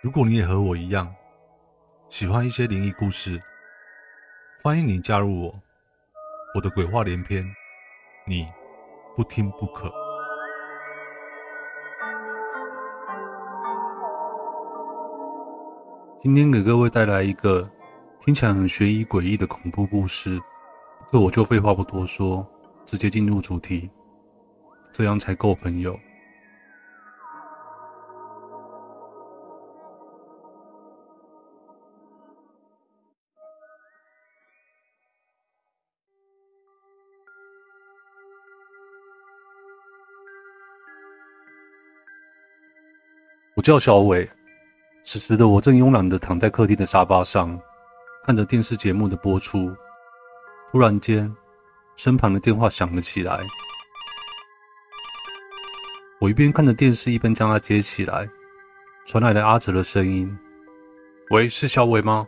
如果你也和我一样喜欢一些灵异故事，欢迎你加入我。我的鬼话连篇，你不听不可。今天给各位带来一个听起来很悬疑诡异的恐怖故事，那我就废话不多说，直接进入主题，这样才够朋友。叫小伟，此时的我正慵懒地躺在客厅的沙发上，看着电视节目的播出。突然间，身旁的电话响了起来。我一边看着电视，一边将它接起来，传来了阿哲的声音：“喂，是小伟吗？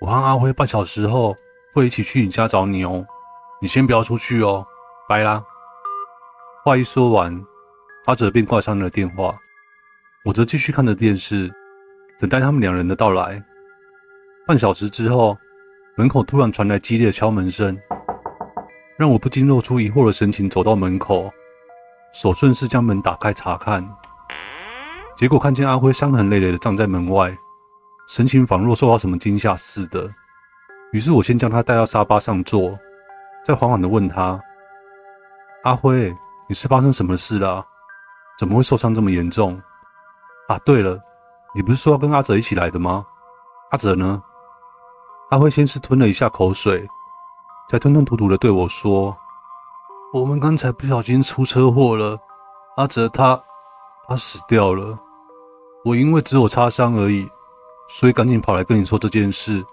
我和阿辉半小时后会一起去你家找你哦，你先不要出去哦，拜啦。”话一说完，阿哲便挂上了电话。我则继续看着电视，等待他们两人的到来。半小时之后，门口突然传来激烈的敲门声，让我不禁露出疑惑的神情，走到门口，手顺势将门打开查看，结果看见阿辉伤痕累累的站在门外，神情仿若受到什么惊吓似的。于是我先将他带到沙发上坐，再缓缓的问他：“阿辉，你是发生什么事了？怎么会受伤这么严重？”啊，对了，你不是说要跟阿哲一起来的吗？阿哲呢？阿辉先是吞了一下口水，才吞吞吐吐的对我说：“我们刚才不小心出车祸了，阿哲他他死掉了。我因为只有擦伤而已，所以赶紧跑来跟你说这件事。”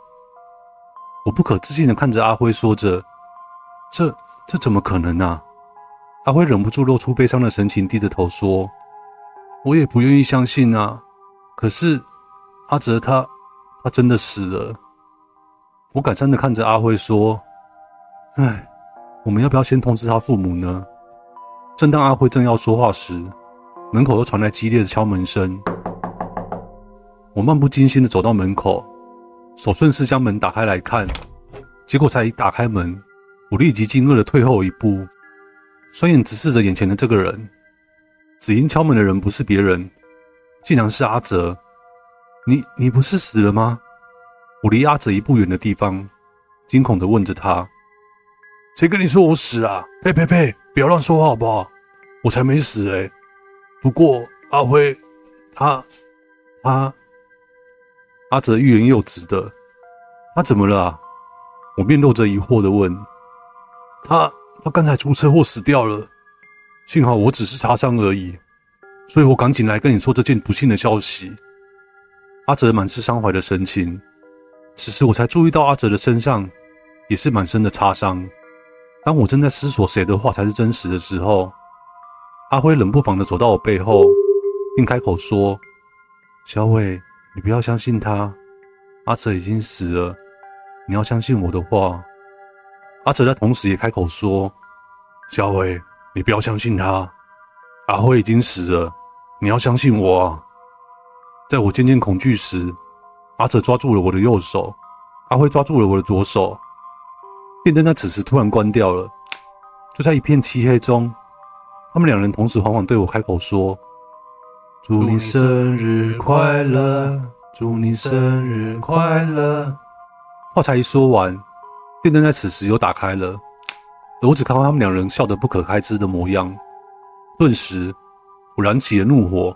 我不可置信的看着阿辉，说着：“这这怎么可能啊？”阿辉忍不住露出悲伤的神情，低着头说。我也不愿意相信啊，可是阿哲他他真的死了。我感伤的看着阿辉说：“哎，我们要不要先通知他父母呢？”正当阿辉正要说话时，门口又传来激烈的敲门声。我漫不经心的走到门口，手顺势将门打开来看，结果才一打开门，我立即惊愕的退后一步，双眼直视着眼前的这个人。只因敲门的人不是别人，竟然是阿哲。你你不是死了吗？我离阿哲一步远的地方，惊恐地问着他：“谁跟你说我死啊？呸呸呸！不要乱说话好不好？我才没死哎！不过阿辉，他他……”阿哲欲言又止的，他怎么了？我面露着疑惑地问：“他他刚才出车祸死掉了。”幸好我只是擦伤而已，所以我赶紧来跟你说这件不幸的消息。阿哲满是伤怀的神情，此时我才注意到阿哲的身上也是满身的擦伤。当我正在思索谁的话才是真实的时候，阿辉冷不防的走到我背后，并开口说：“小伟，你不要相信他，阿哲已经死了，你要相信我的话。”阿哲在同时也开口说：“小伟。”你不要相信他，阿辉已经死了。你要相信我啊！在我渐渐恐惧时，阿哲抓住了我的右手，阿辉抓住了我的左手。电灯在此时突然关掉了，就在一片漆黑中，他们两人同时缓缓对我开口说：“祝你生日快乐，祝你生日快乐。”话才一说完，电灯在此时又打开了。我只看到他们两人笑得不可开支的模样，顿时我燃起了怒火，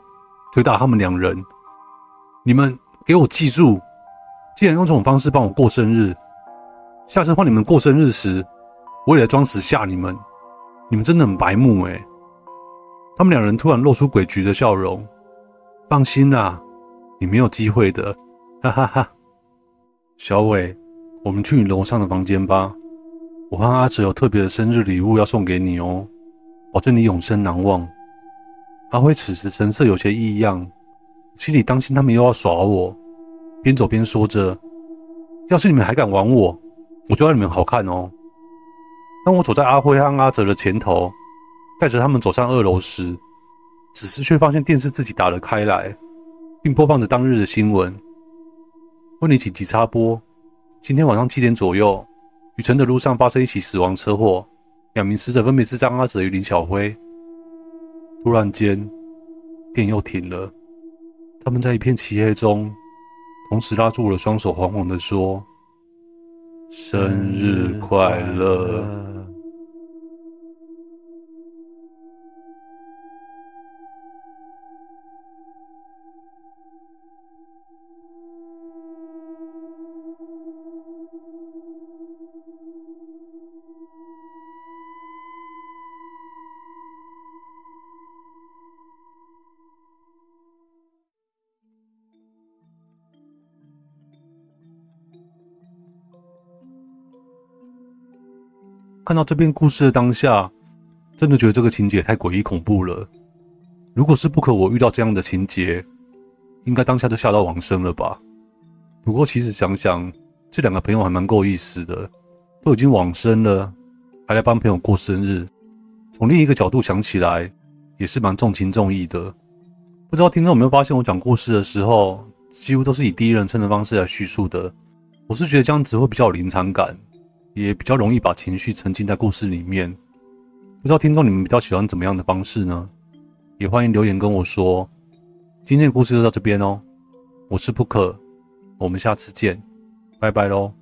推打他们两人。你们给我记住，既然用这种方式帮我过生日，下次换你们过生日时，我也来装死吓你们。你们真的很白目诶。他们两人突然露出诡谲的笑容。放心啦，你没有机会的，哈哈哈。小伟，我们去你楼上的房间吧。我和阿哲有特别的生日礼物要送给你哦，保证你永生难忘。阿辉此时神色有些异样，心里担心他们又要耍我，边走边说着：“要是你们还敢玩我，我就让你们好看哦。”当我走在阿辉和阿哲的前头，带着他们走上二楼时，此时却发现电视自己打了开来，并播放着当日的新闻。为你紧急插播：今天晚上七点左右，旅程的路上发生一起死亡车祸，两名死者分别是张阿哲与林小辉。突然间，电又停了。他们在一片漆黑中，同时拉住了双手，惶惶地说：“生日快乐。”看到这篇故事的当下，真的觉得这个情节太诡异恐怖了。如果是不可我遇到这样的情节，应该当下就吓到往生了吧？不过其实想想，这两个朋友还蛮够意思的，都已经往生了，还来帮朋友过生日。从另一个角度想起来，也是蛮重情重义的。不知道听众有没有发现，我讲故事的时候，几乎都是以第一人称的方式来叙述的。我是觉得这样子会比较有临场感。也比较容易把情绪沉浸在故事里面。不知道听众你们比较喜欢怎么样的方式呢？也欢迎留言跟我说。今天的故事就到这边哦，我是不可我们下次见，拜拜喽。